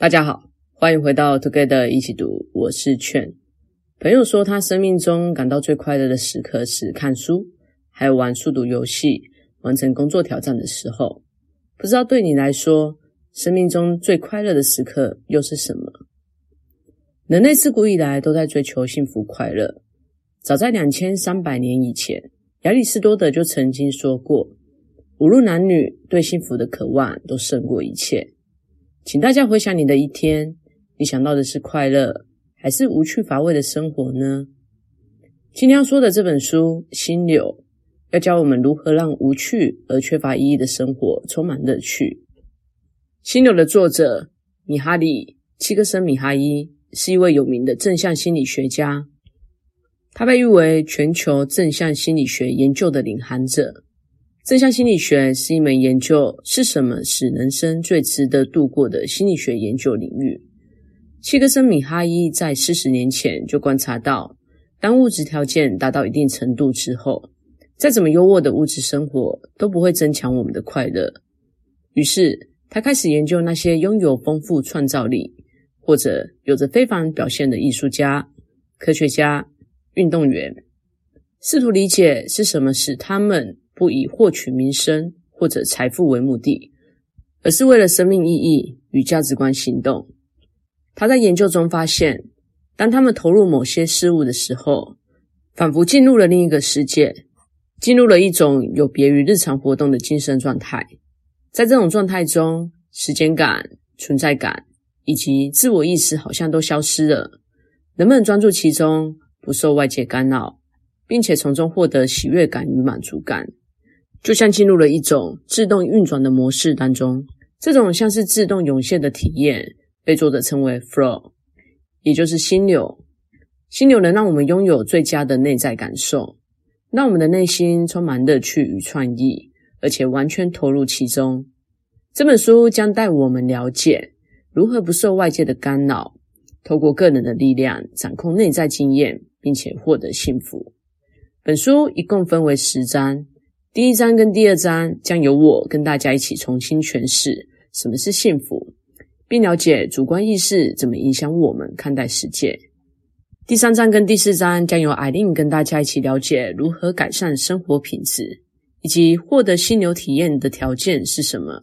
大家好，欢迎回到 Together 一起读，我是劝。朋友说他生命中感到最快乐的时刻是看书，还有玩速读游戏，完成工作挑战的时候。不知道对你来说，生命中最快乐的时刻又是什么？人类自古以来都在追求幸福快乐。早在两千三百年以前，亚里士多德就曾经说过：“无论男女，对幸福的渴望都胜过一切。”请大家回想你的一天，你想到的是快乐，还是无趣乏味的生活呢？今天要说的这本书《心流》，要教我们如何让无趣而缺乏意义的生活充满乐趣。《心流》的作者米哈里·契克森米哈伊是一位有名的正向心理学家，他被誉为全球正向心理学研究的领航者。正向心理学是一门研究是什么使人生最值得度过的心理学研究领域。契克森米哈伊在四十年前就观察到，当物质条件达到一定程度之后，再怎么优渥的物质生活都不会增强我们的快乐。于是，他开始研究那些拥有丰富创造力或者有着非凡表现的艺术家、科学家、运动员，试图理解是什么使他们。不以获取名声或者财富为目的，而是为了生命意义与价值观行动。他在研究中发现，当他们投入某些事物的时候，仿佛进入了另一个世界，进入了一种有别于日常活动的精神状态。在这种状态中，时间感、存在感以及自我意识好像都消失了。人们专注其中，不受外界干扰，并且从中获得喜悦感与满足感。就像进入了一种自动运转的模式当中，这种像是自动涌现的体验，被作者称为 flow，也就是心流。心流能让我们拥有最佳的内在感受，让我们的内心充满乐趣与创意，而且完全投入其中。这本书将带我们了解如何不受外界的干扰，透过个人的力量掌控内在经验，并且获得幸福。本书一共分为十章。第一章跟第二章将由我跟大家一起重新诠释什么是幸福，并了解主观意识怎么影响我们看待世界。第三章跟第四章将由艾琳跟大家一起了解如何改善生活品质，以及获得心流体验的条件是什么。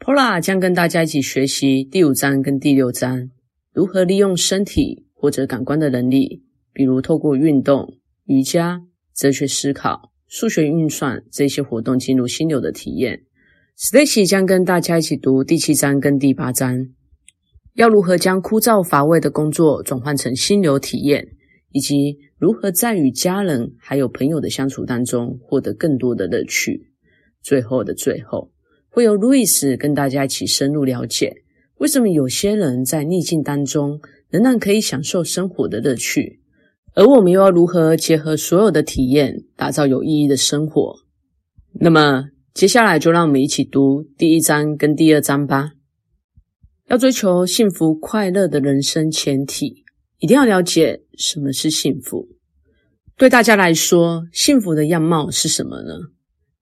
Pola 将跟大家一起学习第五章跟第六章，如何利用身体或者感官的能力，比如透过运动、瑜伽、哲学思考。数学运算这些活动进入心流的体验。Stacy 将跟大家一起读第七章跟第八章，要如何将枯燥乏味的工作转换成心流体验，以及如何在与家人还有朋友的相处当中获得更多的乐趣。最后的最后，会由 Louis 跟大家一起深入了解，为什么有些人在逆境当中仍然可以享受生活的乐趣。而我们又要如何结合所有的体验，打造有意义的生活？那么，接下来就让我们一起读第一章跟第二章吧。要追求幸福快乐的人生前提，一定要了解什么是幸福。对大家来说，幸福的样貌是什么呢？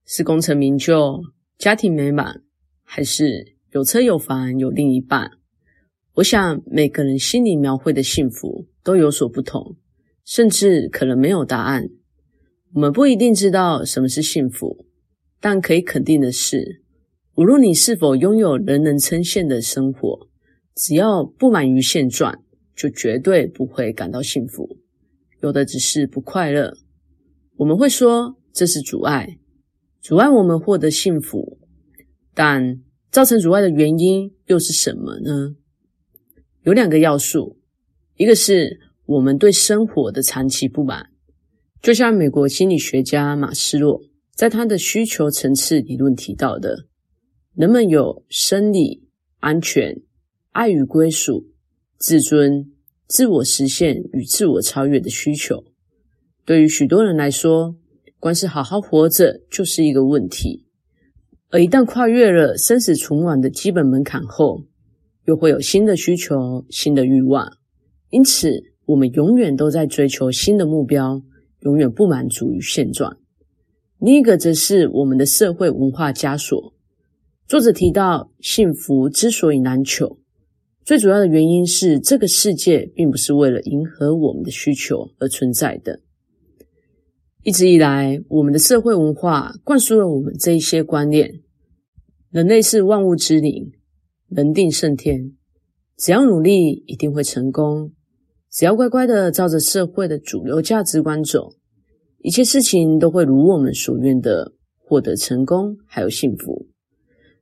是功成名就、家庭美满，还是有车有房、有另一半？我想，每个人心里描绘的幸福都有所不同。甚至可能没有答案。我们不一定知道什么是幸福，但可以肯定的是，无论你是否拥有人人称羡的生活，只要不满于现状，就绝对不会感到幸福。有的只是不快乐。我们会说这是阻碍，阻碍我们获得幸福。但造成阻碍的原因又是什么呢？有两个要素，一个是。我们对生活的长期不满，就像美国心理学家马斯洛在他的需求层次理论提到的，人们有生理、安全、爱与归属、自尊、自我实现与自我超越的需求。对于许多人来说，光是好好活着就是一个问题，而一旦跨越了生死存亡的基本门槛后，又会有新的需求、新的欲望，因此。我们永远都在追求新的目标，永远不满足于现状。另一个则是我们的社会文化枷锁。作者提到，幸福之所以难求，最主要的原因是，这个世界并不是为了迎合我们的需求而存在的。一直以来，我们的社会文化灌输了我们这一些观念：人类是万物之灵，人定胜天，只要努力一定会成功，只要乖乖的照着社会的主流价值观走，一切事情都会如我们所愿的获得成功，还有幸福。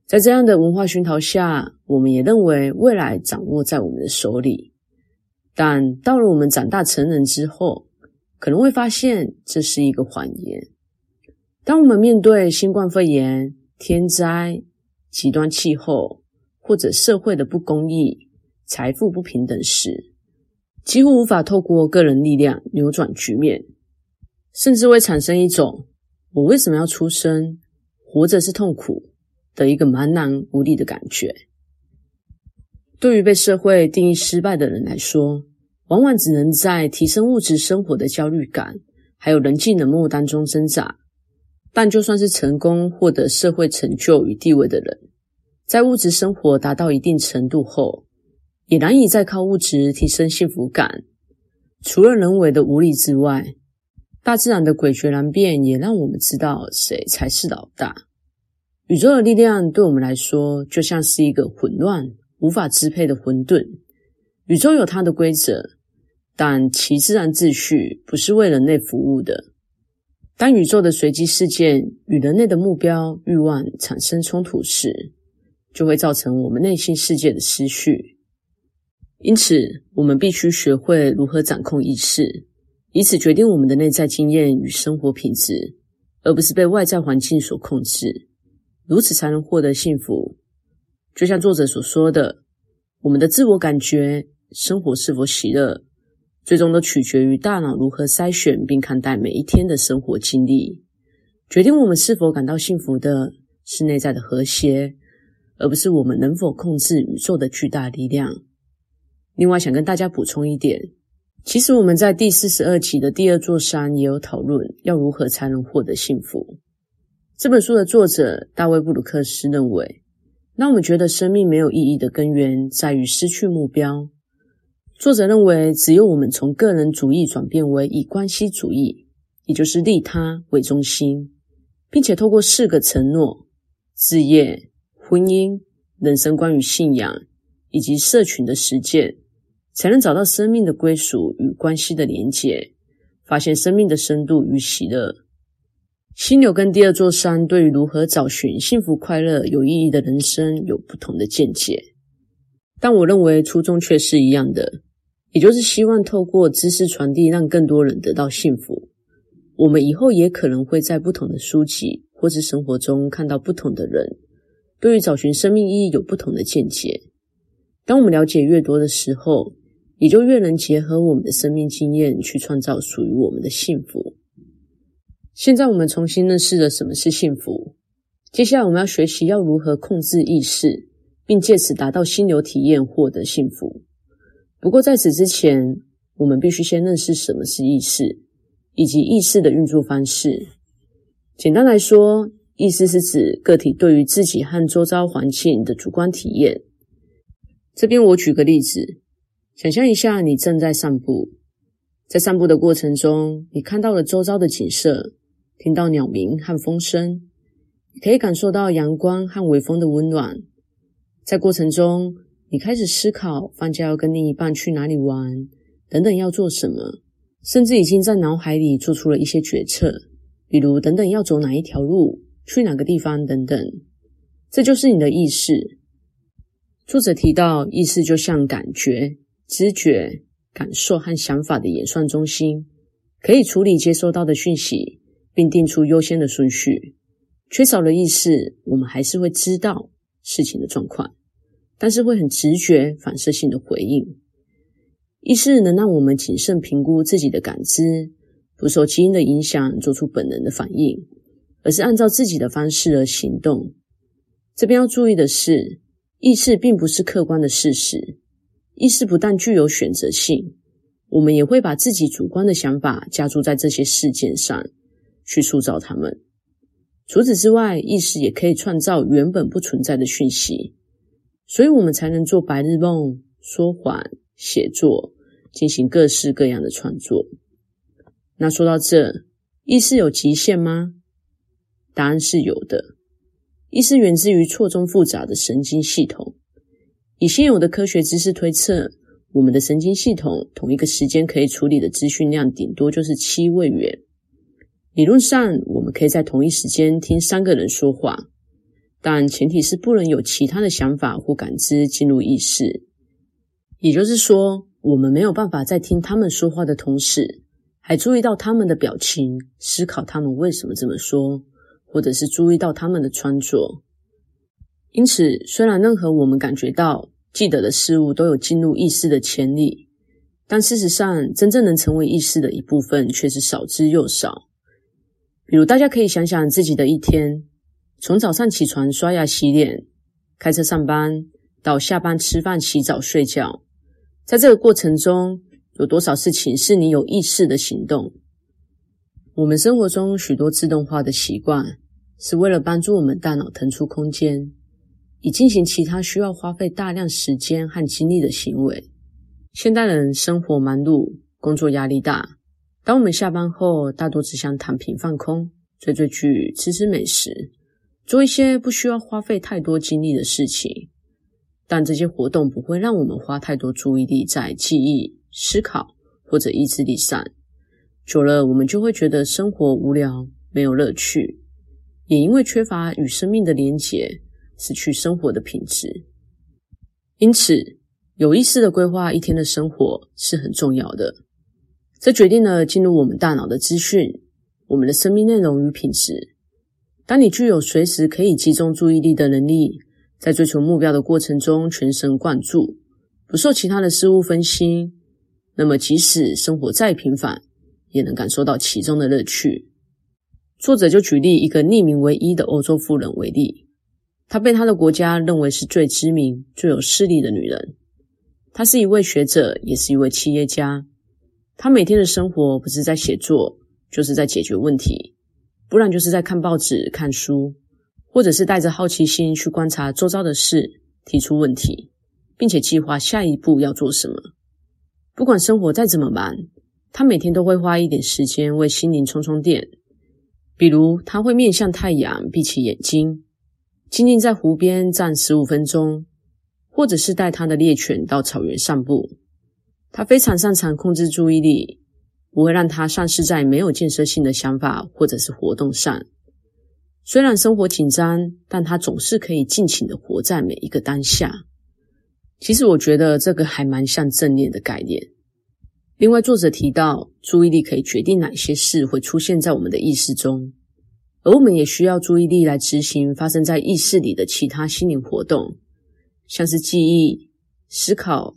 在这样的文化熏陶下，我们也认为未来掌握在我们的手里。但到了我们长大成人之后，可能会发现这是一个谎言。当我们面对新冠肺炎、天灾、极端气候，或者社会的不公义、财富不平等时，几乎无法透过个人力量扭转局面，甚至会产生一种“我为什么要出生？活着是痛苦”的一个茫然无力的感觉。对于被社会定义失败的人来说，往往只能在提升物质生活的焦虑感，还有人际冷漠当中挣扎。但就算是成功获得社会成就与地位的人，在物质生活达到一定程度后，也难以再靠物质提升幸福感。除了人为的无力之外，大自然的诡谲难辨也让我们知道谁才是老大。宇宙的力量对我们来说，就像是一个混乱、无法支配的混沌。宇宙有它的规则，但其自然秩序不是为人类服务的。当宇宙的随机事件与人类的目标、欲望产生冲突时，就会造成我们内心世界的失序。因此，我们必须学会如何掌控意识，以此决定我们的内在经验与生活品质，而不是被外在环境所控制。如此才能获得幸福。就像作者所说的，我们的自我感觉、生活是否喜乐，最终都取决于大脑如何筛选并看待每一天的生活经历。决定我们是否感到幸福的是内在的和谐，而不是我们能否控制宇宙的巨大力量。另外，想跟大家补充一点，其实我们在第四十二集的第二座山也有讨论，要如何才能获得幸福。这本书的作者大卫·布鲁克斯认为，让我们觉得生命没有意义的根源在于失去目标。作者认为，只有我们从个人主义转变为以关系主义，也就是利他为中心，并且透过四个承诺：事业、婚姻、人生观与信仰，以及社群的实践，才能找到生命的归属与关系的连结，发现生命的深度与喜乐。犀牛跟第二座山对于如何找寻幸福、快乐、有意义的人生有不同的见解，但我认为初衷却是一样的，也就是希望透过知识传递，让更多人得到幸福。我们以后也可能会在不同的书籍或是生活中看到不同的人，对于找寻生命意义有不同的见解。当我们了解越多的时候，也就越能结合我们的生命经验去创造属于我们的幸福。现在我们重新认识了什么是幸福。接下来我们要学习要如何控制意识，并借此达到心流体验，获得幸福。不过在此之前，我们必须先认识什么是意识，以及意识的运作方式。简单来说，意识是指个体对于自己和周遭环境的主观体验。这边我举个例子，想象一下，你正在散步，在散步的过程中，你看到了周遭的景色。听到鸟鸣和风声，可以感受到阳光和微风的温暖。在过程中，你开始思考放假要跟另一半去哪里玩，等等要做什么，甚至已经在脑海里做出了一些决策，比如等等要走哪一条路，去哪个地方等等。这就是你的意识。作者提到，意识就像感觉、知觉、感受和想法的演算中心，可以处理接收到的讯息。并定出优先的顺序。缺少了意识，我们还是会知道事情的状况，但是会很直觉、反射性的回应。意识能让我们谨慎评估自己的感知，不受基因的影响，做出本能的反应，而是按照自己的方式而行动。这边要注意的是，意识并不是客观的事实。意识不但具有选择性，我们也会把自己主观的想法加注在这些事件上。去塑造它们。除此之外，意识也可以创造原本不存在的讯息，所以我们才能做白日梦、说谎、写作，进行各式各样的创作。那说到这，意识有极限吗？答案是有的。意识源自于错综复杂的神经系统。以现有的科学知识推测，我们的神经系统同一个时间可以处理的资讯量顶多就是七位元。理论上，我们可以在同一时间听三个人说话，但前提是不能有其他的想法或感知进入意识。也就是说，我们没有办法在听他们说话的同时，还注意到他们的表情，思考他们为什么这么说，或者是注意到他们的穿着。因此，虽然任何我们感觉到、记得的事物都有进入意识的潜力，但事实上，真正能成为意识的一部分却是少之又少。比如，大家可以想想自己的一天，从早上起床、刷牙、洗脸、开车上班，到下班吃饭、洗澡、睡觉，在这个过程中，有多少事情是你有意识的行动？我们生活中许多自动化的习惯，是为了帮助我们大脑腾出空间，以进行其他需要花费大量时间和精力的行为。现代人生活忙碌，工作压力大。当我们下班后，大多只想躺平放空，追追剧、吃吃美食，做一些不需要花费太多精力的事情。但这些活动不会让我们花太多注意力在记忆、思考或者意志力上。久了，我们就会觉得生活无聊，没有乐趣，也因为缺乏与生命的连结，失去生活的品质。因此，有意识的规划一天的生活是很重要的。这决定了进入我们大脑的资讯，我们的生命内容与品质。当你具有随时可以集中注意力的能力，在追求目标的过程中全神贯注，不受其他的事物分心，那么即使生活再平凡，也能感受到其中的乐趣。作者就举例一个匿名为一的欧洲富人为例，她被她的国家认为是最知名、最有势力的女人。她是一位学者，也是一位企业家。她每天的生活不是在写作，就是在解决问题，不然就是在看报纸、看书，或者是带着好奇心去观察周遭的事，提出问题，并且计划下一步要做什么。不管生活再怎么忙，她每天都会花一点时间为心灵充充电。比如，她会面向太阳，闭起眼睛，静静在湖边站十五分钟，或者是带他的猎犬到草原散步。他非常擅长控制注意力，不会让他丧失在没有建设性的想法或者是活动上。虽然生活紧张，但他总是可以尽情的活在每一个当下。其实我觉得这个还蛮像正念的概念。另外，作者提到，注意力可以决定哪些事会出现在我们的意识中，而我们也需要注意力来执行发生在意识里的其他心灵活动，像是记忆、思考。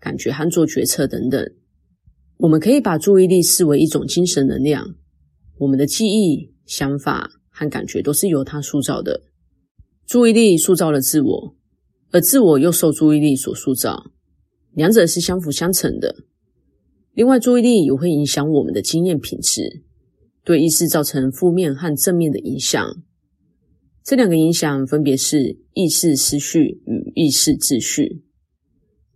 感觉和做决策等等，我们可以把注意力视为一种精神能量。我们的记忆、想法和感觉都是由它塑造的。注意力塑造了自我，而自我又受注意力所塑造，两者是相辅相成的。另外，注意力也会影响我们的经验品质，对意识造成负面和正面的影响。这两个影响分别是意识思绪与意识秩序。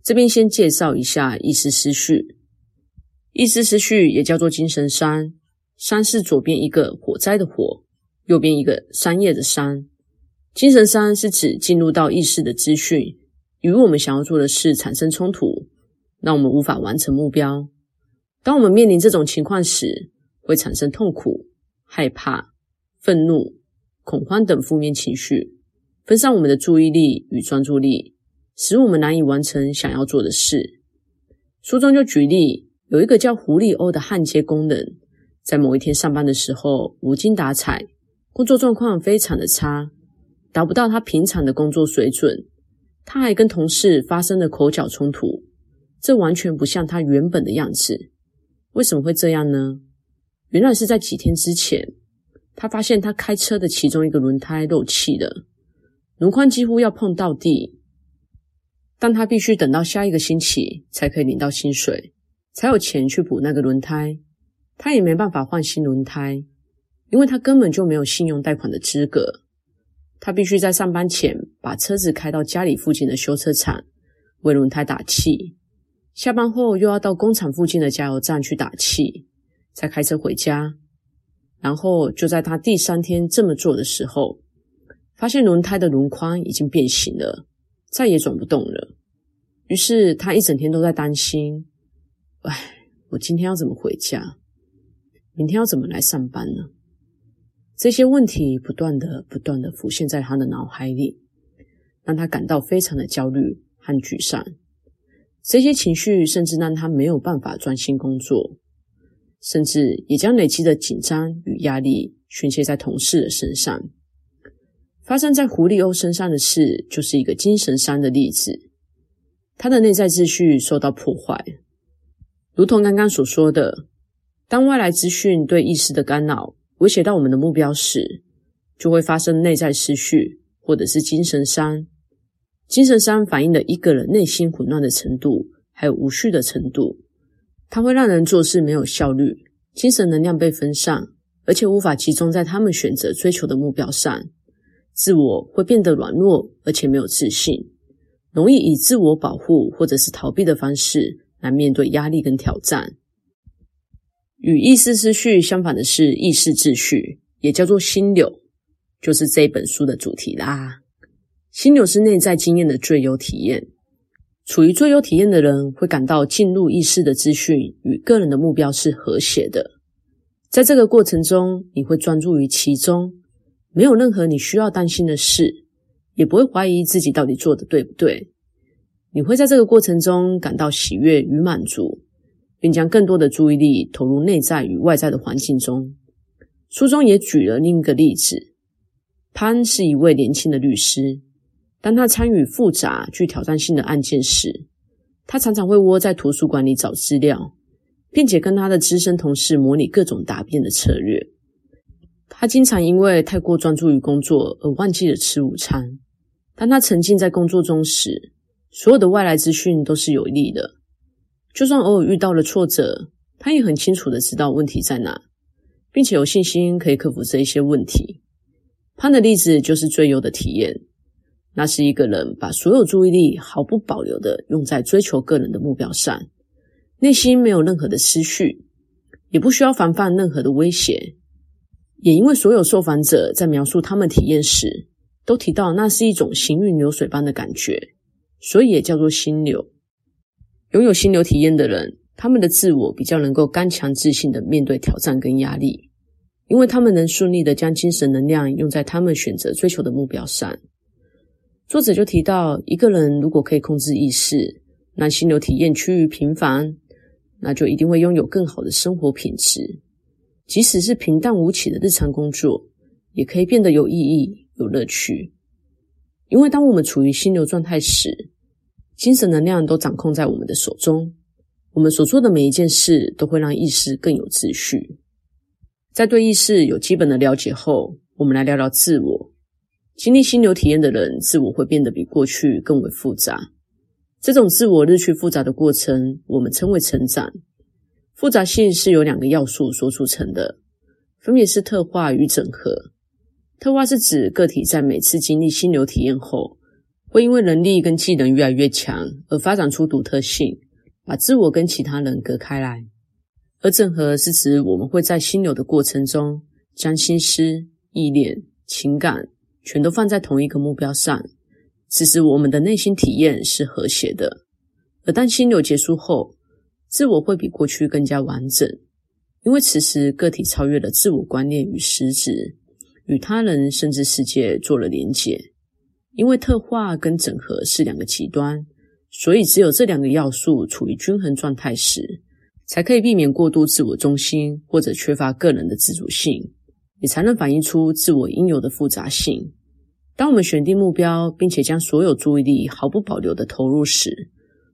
这边先介绍一下意识思绪。意识思绪也叫做精神山，山是左边一个火灾的火，右边一个商业的商。精神山是指进入到意识的资讯，与我们想要做的事产生冲突，让我们无法完成目标。当我们面临这种情况时，会产生痛苦、害怕、愤怒、恐慌等负面情绪，分散我们的注意力与专注力。使我们难以完成想要做的事。书中就举例，有一个叫胡利欧的焊接工人，在某一天上班的时候无精打采，工作状况非常的差，达不到他平常的工作水准。他还跟同事发生了口角冲突，这完全不像他原本的样子。为什么会这样呢？原来是在几天之前，他发现他开车的其中一个轮胎漏气了，轮框几乎要碰到地。但他必须等到下一个星期才可以领到薪水，才有钱去补那个轮胎。他也没办法换新轮胎，因为他根本就没有信用贷款的资格。他必须在上班前把车子开到家里附近的修车厂，为轮胎打气，下班后又要到工厂附近的加油站去打气，再开车回家。然后就在他第三天这么做的时候，发现轮胎的轮框已经变形了，再也转不动了。于是他一整天都在担心：哎，我今天要怎么回家？明天要怎么来上班呢？这些问题不断的、不断的浮现在他的脑海里，让他感到非常的焦虑和沮丧。这些情绪甚至让他没有办法专心工作，甚至也将累积的紧张与压力宣泄在同事的身上。发生在胡利欧身上的事，就是一个精神伤的例子。他的内在秩序受到破坏，如同刚刚所说的，当外来资讯对意识的干扰威胁到我们的目标时，就会发生内在失序，或者是精神伤。精神伤反映了一个人内心混乱的程度，还有无序的程度。它会让人做事没有效率，精神能量被分散，而且无法集中在他们选择追求的目标上。自我会变得软弱，而且没有自信。容易以自我保护或者是逃避的方式来面对压力跟挑战。与意识秩序相反的是意识秩序，也叫做心流，就是这本书的主题啦。心流是内在经验的最优体验。处于最优体验的人会感到进入意识的资讯与个人的目标是和谐的。在这个过程中，你会专注于其中，没有任何你需要担心的事。也不会怀疑自己到底做的对不对。你会在这个过程中感到喜悦与满足，并将更多的注意力投入内在与外在的环境中。书中也举了另一个例子：潘是一位年轻的律师，当他参与复杂、具挑战性的案件时，他常常会窝在图书馆里找资料，并且跟他的资深同事模拟各种答辩的策略。他经常因为太过专注于工作而忘记了吃午餐。当他沉浸在工作中时，所有的外来资讯都是有利的。就算偶尔遇到了挫折，他也很清楚的知道问题在哪，并且有信心可以克服这一些问题。潘的例子就是最优的体验，那是一个人把所有注意力毫不保留的用在追求个人的目标上，内心没有任何的思绪，也不需要防范任何的威胁。也因为所有受访者在描述他们体验时，都提到那是一种行云流水般的感觉，所以也叫做心流。拥有心流体验的人，他们的自我比较能够刚强自信的面对挑战跟压力，因为他们能顺利的将精神能量用在他们选择追求的目标上。作者就提到，一个人如果可以控制意识，让心流体验趋于频繁，那就一定会拥有更好的生活品质，即使是平淡无奇的日常工作，也可以变得有意义。有乐趣，因为当我们处于心流状态时，精神能量都掌控在我们的手中。我们所做的每一件事都会让意识更有秩序。在对意识有基本的了解后，我们来聊聊自我。经历心流体验的人，自我会变得比过去更为复杂。这种自我日趋复杂的过程，我们称为成长。复杂性是由两个要素所组成的，分别是特化与整合。特化是指个体在每次经历心流体验后，会因为能力跟技能越来越强而发展出独特性，把自我跟其他人隔开来。而整合是指我们会在心流的过程中，将心思、意念、情感全都放在同一个目标上，此时我们的内心体验是和谐的。而当心流结束后，自我会比过去更加完整，因为此时个体超越了自我观念与实质。与他人甚至世界做了连结，因为特化跟整合是两个极端，所以只有这两个要素处于均衡状态时，才可以避免过度自我中心或者缺乏个人的自主性，也才能反映出自我应有的复杂性。当我们选定目标，并且将所有注意力毫不保留地投入时，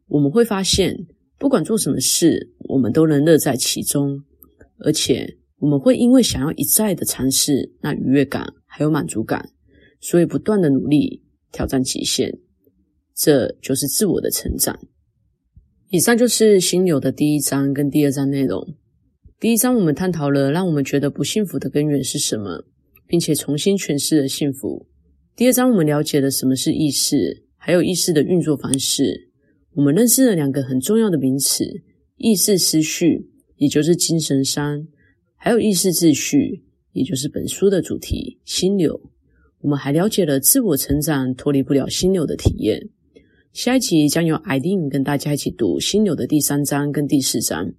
我们会发现，不管做什么事，我们都能乐在其中，而且。我们会因为想要一再的尝试那愉悦感还有满足感，所以不断的努力挑战极限，这就是自我的成长。以上就是心流的第一章跟第二章内容。第一章我们探讨了让我们觉得不幸福的根源是什么，并且重新诠释了幸福。第二章我们了解了什么是意识，还有意识的运作方式。我们认识了两个很重要的名词：意识思绪，也就是精神山；还有意识秩序，也就是本书的主题——心流。我们还了解了自我成长脱离不了心流的体验。下一集将由艾琳跟大家一起读心流的第三章跟第四章。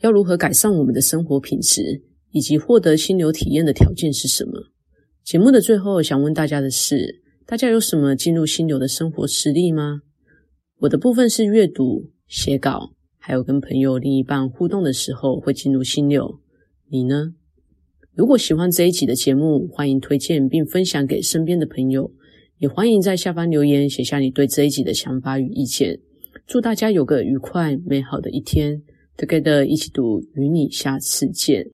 要如何改善我们的生活品质，以及获得心流体验的条件是什么？节目的最后，想问大家的是：大家有什么进入心流的生活实例吗？我的部分是阅读、写稿，还有跟朋友、另一半互动的时候会进入心流。你呢？如果喜欢这一集的节目，欢迎推荐并分享给身边的朋友，也欢迎在下方留言写下你对这一集的想法与意见。祝大家有个愉快美好的一天！Together 一起读，与你下次见。